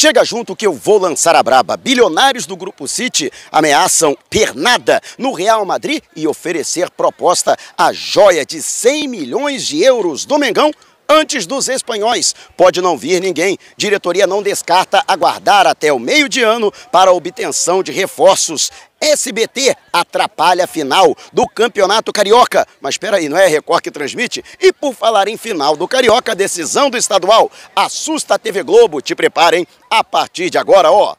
Chega junto que eu vou lançar a braba. Bilionários do Grupo City ameaçam pernada no Real Madrid e oferecer proposta a joia de 100 milhões de euros do Mengão antes dos espanhóis. Pode não vir ninguém. Diretoria não descarta aguardar até o meio de ano para obtenção de reforços. SBT atrapalha a final do Campeonato Carioca. Mas espera aí, não é a Record que transmite? E por falar em final do Carioca, decisão do estadual. Assusta a TV Globo. Te preparem a partir de agora, ó.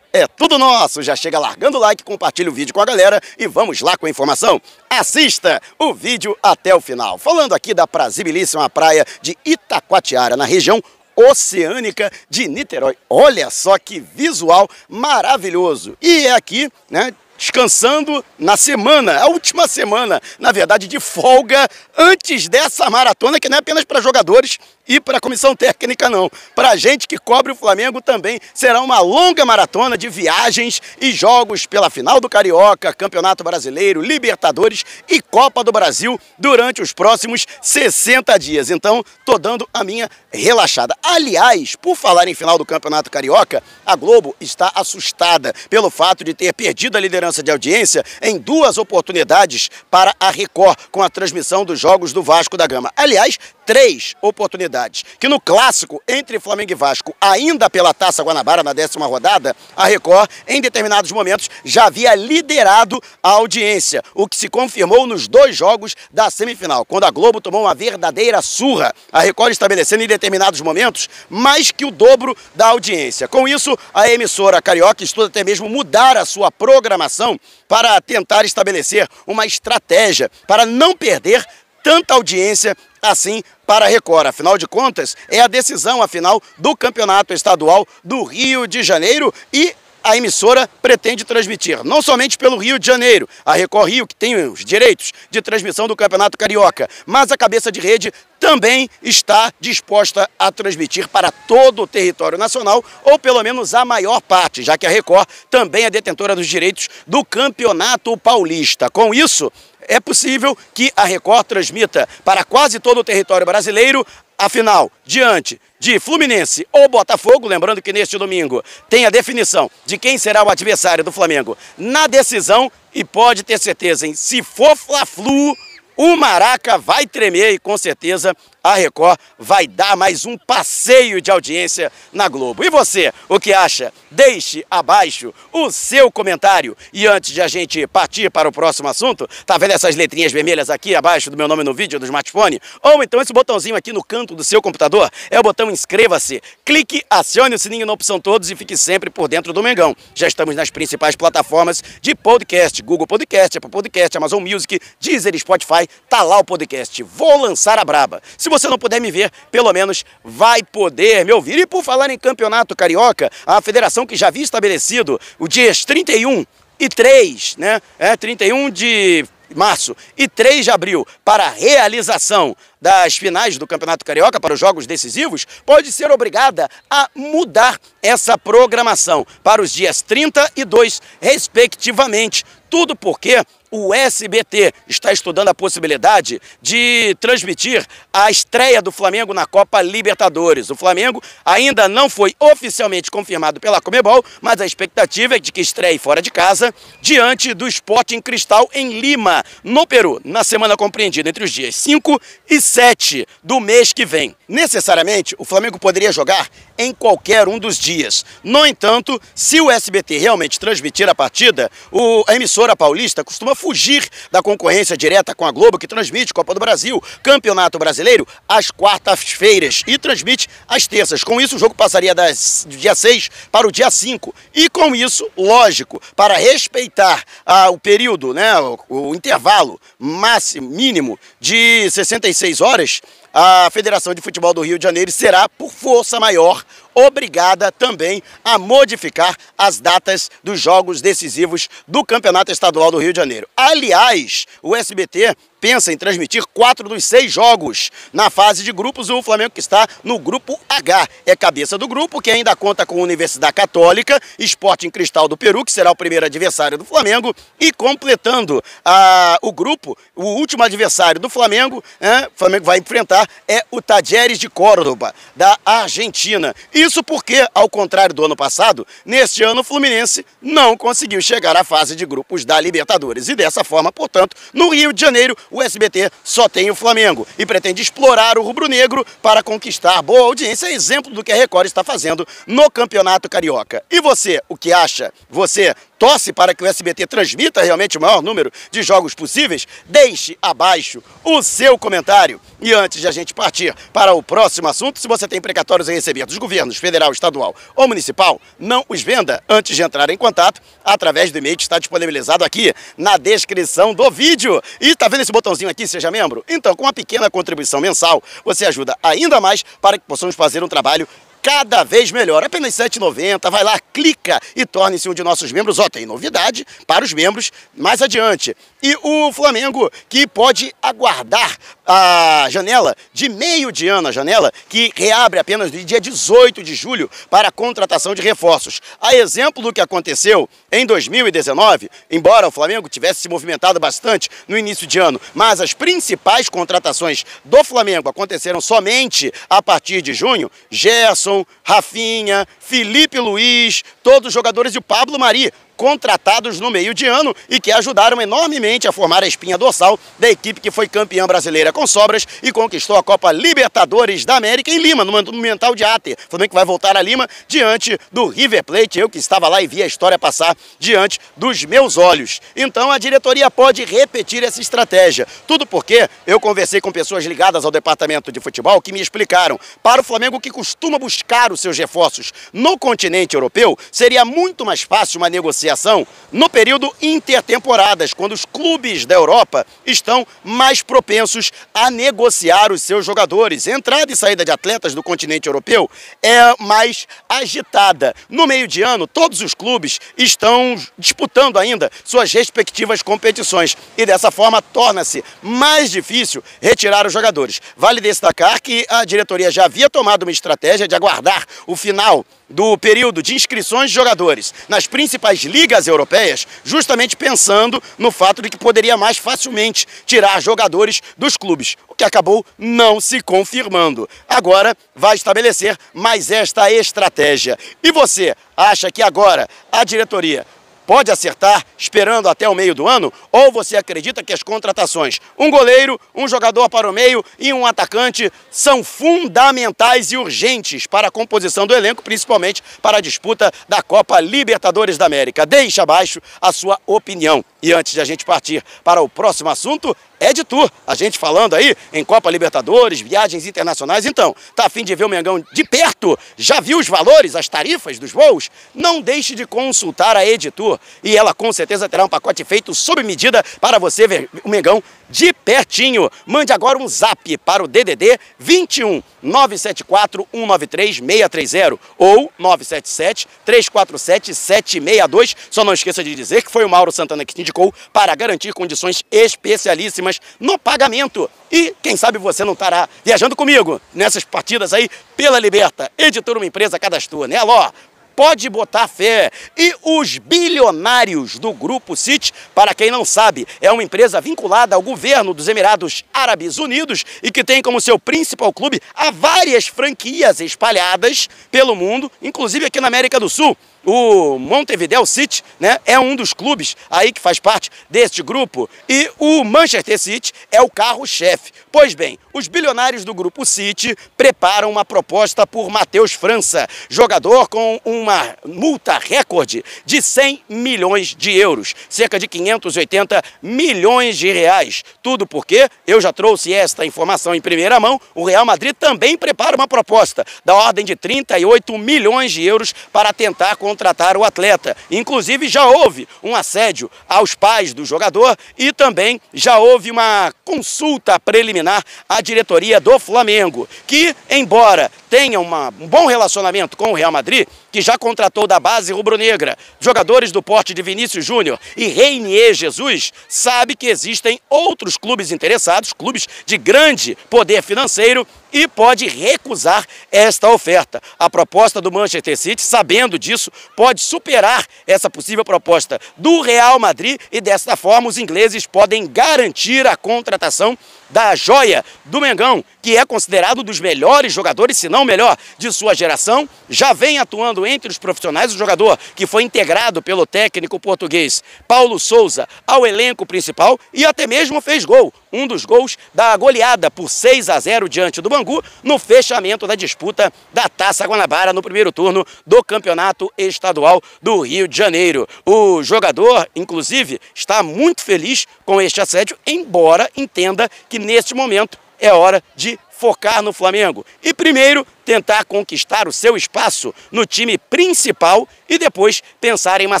É tudo nosso. Já chega largando o like, compartilha o vídeo com a galera e vamos lá com a informação. Assista o vídeo até o final. Falando aqui da prazibilíssima praia de Itacoatiara, na região oceânica de Niterói. Olha só que visual maravilhoso. E é aqui, né, descansando na semana, a última semana, na verdade, de folga antes dessa maratona, que não é apenas para jogadores, e para a comissão técnica não. Para a gente que cobre o Flamengo também será uma longa maratona de viagens e jogos pela final do Carioca, Campeonato Brasileiro, Libertadores e Copa do Brasil durante os próximos 60 dias. Então, tô dando a minha relaxada. Aliás, por falar em final do Campeonato Carioca, a Globo está assustada pelo fato de ter perdido a liderança de audiência em duas oportunidades para a Record com a transmissão dos jogos do Vasco da Gama. Aliás, três oportunidades. Que no clássico entre Flamengo e Vasco, ainda pela Taça Guanabara na décima rodada, a Record, em determinados momentos, já havia liderado a audiência, o que se confirmou nos dois jogos da semifinal, quando a Globo tomou uma verdadeira surra. A Record estabelecendo em determinados momentos mais que o dobro da audiência. Com isso, a emissora carioca estuda até mesmo mudar a sua programação para tentar estabelecer uma estratégia para não perder tanta audiência assim para a Record. Afinal de contas, é a decisão, afinal, do Campeonato Estadual do Rio de Janeiro e a emissora pretende transmitir, não somente pelo Rio de Janeiro, a Record Rio, que tem os direitos de transmissão do Campeonato Carioca, mas a cabeça de rede também está disposta a transmitir para todo o território nacional, ou pelo menos a maior parte, já que a Record também é detentora dos direitos do Campeonato Paulista. Com isso, é possível que a Record transmita para quase todo o território brasileiro Afinal, diante de Fluminense ou Botafogo, lembrando que neste domingo tem a definição de quem será o adversário do Flamengo na decisão e pode ter certeza, hein? Se for Fla-Flu, o Maraca vai tremer e com certeza a Record vai dar mais um passeio de audiência na Globo. E você, o que acha? Deixe abaixo o seu comentário. E antes de a gente partir para o próximo assunto, tá vendo essas letrinhas vermelhas aqui abaixo do meu nome no vídeo do smartphone? Ou então esse botãozinho aqui no canto do seu computador é o botão inscreva-se. Clique, acione o sininho na opção todos e fique sempre por dentro do Mengão. Já estamos nas principais plataformas de podcast, Google Podcast, Apple Podcast, Amazon Music, Deezer Spotify. Tá lá o podcast. Vou lançar a braba. Se você não puder me ver, pelo menos vai poder me ouvir. E por falar em campeonato carioca, a federação que já havia estabelecido o dias 31 e 3, né? É 31 de março e 3 de abril para realização das finais do Campeonato Carioca para os jogos decisivos, pode ser obrigada a mudar essa programação para os dias 30 e 2, respectivamente. Tudo porque o SBT está estudando a possibilidade de transmitir a estreia do Flamengo na Copa Libertadores. O Flamengo ainda não foi oficialmente confirmado pela Comebol, mas a expectativa é de que estreie fora de casa diante do Sporting Cristal em Lima, no Peru, na semana compreendida entre os dias 5 e 7 do mês que vem. Necessariamente, o Flamengo poderia jogar em qualquer um dos dias. No entanto, se o SBT realmente transmitir a partida, o, a emissora paulista costuma fugir da concorrência direta com a Globo, que transmite Copa do Brasil, Campeonato Brasileiro, às quartas-feiras e transmite às terças. Com isso, o jogo passaria das, do dia 6 para o dia 5. E com isso, lógico, para respeitar ah, o período, né, o, o intervalo máximo, mínimo de 66 horas, a Federação de Futebol do Rio de Janeiro será, por força maior, obrigada também a modificar as datas dos jogos decisivos do Campeonato Estadual do Rio de Janeiro. Aliás, o SBT pensa em transmitir quatro dos seis jogos na fase de grupos. O Flamengo que está no grupo H. É cabeça do grupo, que ainda conta com a Universidade Católica, Esporte em Cristal do Peru, que será o primeiro adversário do Flamengo, e completando ah, o grupo, o último adversário do Flamengo, o Flamengo vai enfrentar é o Tajeres de Córdoba, da Argentina. Isso porque, ao contrário do ano passado, neste ano o Fluminense não conseguiu chegar à fase de grupos da Libertadores. E dessa forma, portanto, no Rio de Janeiro, o SBT só tem o Flamengo e pretende explorar o rubro-negro para conquistar boa audiência, exemplo do que a Record está fazendo no Campeonato Carioca. E você, o que acha? Você torce para que o SBT transmita realmente o maior número de jogos possíveis? Deixe abaixo o seu comentário. E antes de a gente partir para o próximo assunto, se você tem precatórios a receber dos governos federal, estadual ou municipal, não os venda antes de entrar em contato através do e-mail que está disponibilizado aqui na descrição do vídeo. E está vendo esse botãozinho aqui, seja membro? Então, com uma pequena contribuição mensal, você ajuda ainda mais para que possamos fazer um trabalho cada vez melhor. Apenas R$ 7,90. Vai lá, clica e torne-se um de nossos membros. Ó, tem novidade para os membros mais adiante. E o Flamengo que pode aguardar a janela de meio de ano, a janela que reabre apenas no dia 18 de julho para a contratação de reforços. A exemplo do que aconteceu em 2019, embora o Flamengo tivesse se movimentado bastante no início de ano, mas as principais contratações do Flamengo aconteceram somente a partir de junho, Gerson, Rafinha, Felipe Luiz, todos os jogadores e o Pablo Mari contratados no meio de ano e que ajudaram enormemente a formar a espinha dorsal da equipe que foi campeã brasileira com sobras e conquistou a Copa Libertadores da América em Lima, no Monumental de Ate. Flamengo vai voltar a Lima diante do River Plate, eu que estava lá e vi a história passar diante dos meus olhos. Então a diretoria pode repetir essa estratégia. Tudo porque eu conversei com pessoas ligadas ao departamento de futebol que me explicaram, para o Flamengo que costuma buscar os seus reforços no continente europeu, seria muito mais fácil uma negociação negociação no período intertemporadas, quando os clubes da Europa estão mais propensos a negociar os seus jogadores. Entrada e saída de atletas do continente europeu é mais agitada. No meio de ano, todos os clubes estão disputando ainda suas respectivas competições e dessa forma torna-se mais difícil retirar os jogadores. Vale destacar que a diretoria já havia tomado uma estratégia de aguardar o final do período de inscrições de jogadores nas principais ligas europeias, justamente pensando no fato de que poderia mais facilmente tirar jogadores dos clubes, o que acabou não se confirmando. Agora vai estabelecer mais esta estratégia. E você acha que agora a diretoria pode acertar esperando até o meio do ano? Ou você acredita que as contratações, um goleiro, um jogador para o meio e um atacante, são fundamentais e urgentes para a composição do elenco, principalmente para a disputa da Copa Libertadores da América? Deixe abaixo a sua opinião. E antes de a gente partir para o próximo assunto, é de. A gente falando aí em Copa Libertadores, viagens internacionais. Então, tá afim de ver o Mengão de perto? Já viu os valores, as tarifas dos voos? Não deixe de consultar a Editur e ela com certeza terá um pacote feito sob medida para você ver o Mengão de pertinho. Mande agora um zap para o DDD 21 974 193 630 ou 977 347 762. Só não esqueça de dizer que foi o Mauro Santana que te indicou para garantir condições especialíssimas no pagamento. E quem sabe você não estará viajando comigo nessas partidas aí pela Liberta. Editor uma empresa cadastrou, né? Alô, pode botar fé. E os bilionários do Grupo City, para quem não sabe, é uma empresa vinculada ao governo dos Emirados Árabes Unidos e que tem como seu principal clube há várias franquias espalhadas pelo mundo, inclusive aqui na América do Sul. O Montevideo City né, é um dos clubes aí que faz parte deste grupo e o Manchester City é o carro-chefe. Pois bem, os bilionários do grupo City preparam uma proposta por Matheus França, jogador com uma multa recorde de 100 milhões de euros, cerca de 580 milhões de reais. Tudo porque eu já trouxe esta informação em primeira mão, o Real Madrid também prepara uma proposta da ordem de 38 milhões de euros para tentar contratar o atleta. Inclusive já houve um assédio aos pais do jogador e também já houve uma consulta preliminar à diretoria do Flamengo, que, embora tenha uma, um bom relacionamento com o Real Madrid, que já contratou da base rubro-negra jogadores do porte de Vinícius Júnior e Reinier Jesus, sabe que existem outros clubes interessados, clubes de grande poder financeiro, e pode recusar esta oferta. A proposta do Manchester City, sabendo disso, pode superar essa possível proposta do Real Madrid e desta forma os ingleses podem garantir a contratação da joia do Mengão, que é considerado um dos melhores jogadores, se não o melhor, de sua geração, já vem atuando entre os profissionais, o jogador que foi integrado pelo técnico português Paulo Souza ao elenco principal e até mesmo fez gol, um dos gols da goleada por 6 a 0 diante do Bangu no fechamento da disputa da Taça Guanabara no primeiro turno do Campeonato Estadual do Rio de Janeiro. O jogador, inclusive, está muito feliz com este assédio, embora entenda que que neste momento é hora de focar no Flamengo e primeiro tentar conquistar o seu espaço no time principal e depois pensar em uma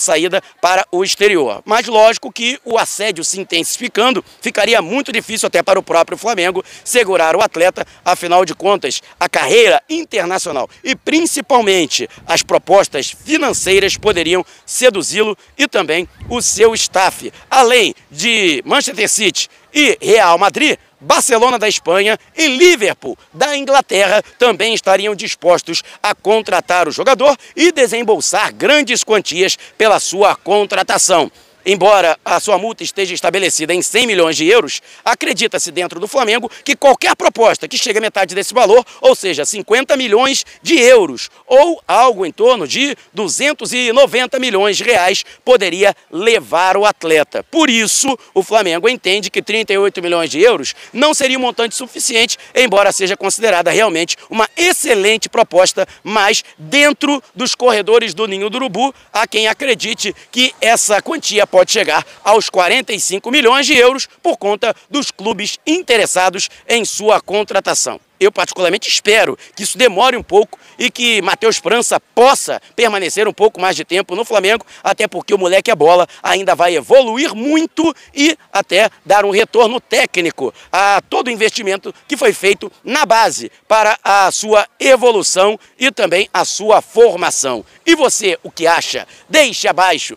saída para o exterior. Mas lógico que o assédio se intensificando, ficaria muito difícil até para o próprio Flamengo segurar o atleta, afinal de contas, a carreira internacional e principalmente as propostas financeiras poderiam seduzi-lo e também o seu staff. Além de Manchester City e Real Madrid, Barcelona da Espanha e Liverpool da Inglaterra também estariam dispostos a contratar o jogador e desembolsar grandes quantias pela sua contratação. Embora a sua multa esteja estabelecida em 100 milhões de euros, acredita-se dentro do Flamengo que qualquer proposta que chegue a metade desse valor, ou seja, 50 milhões de euros, ou algo em torno de 290 milhões de reais, poderia levar o atleta. Por isso, o Flamengo entende que 38 milhões de euros não seria um montante suficiente, embora seja considerada realmente uma excelente proposta, mas dentro dos corredores do Ninho do Urubu, há quem acredite que essa quantia pode chegar aos 45 milhões de euros por conta dos clubes interessados em sua contratação. Eu particularmente espero que isso demore um pouco e que Matheus França possa permanecer um pouco mais de tempo no Flamengo, até porque o moleque é bola, ainda vai evoluir muito e até dar um retorno técnico a todo o investimento que foi feito na base para a sua evolução e também a sua formação. E você, o que acha? Deixe abaixo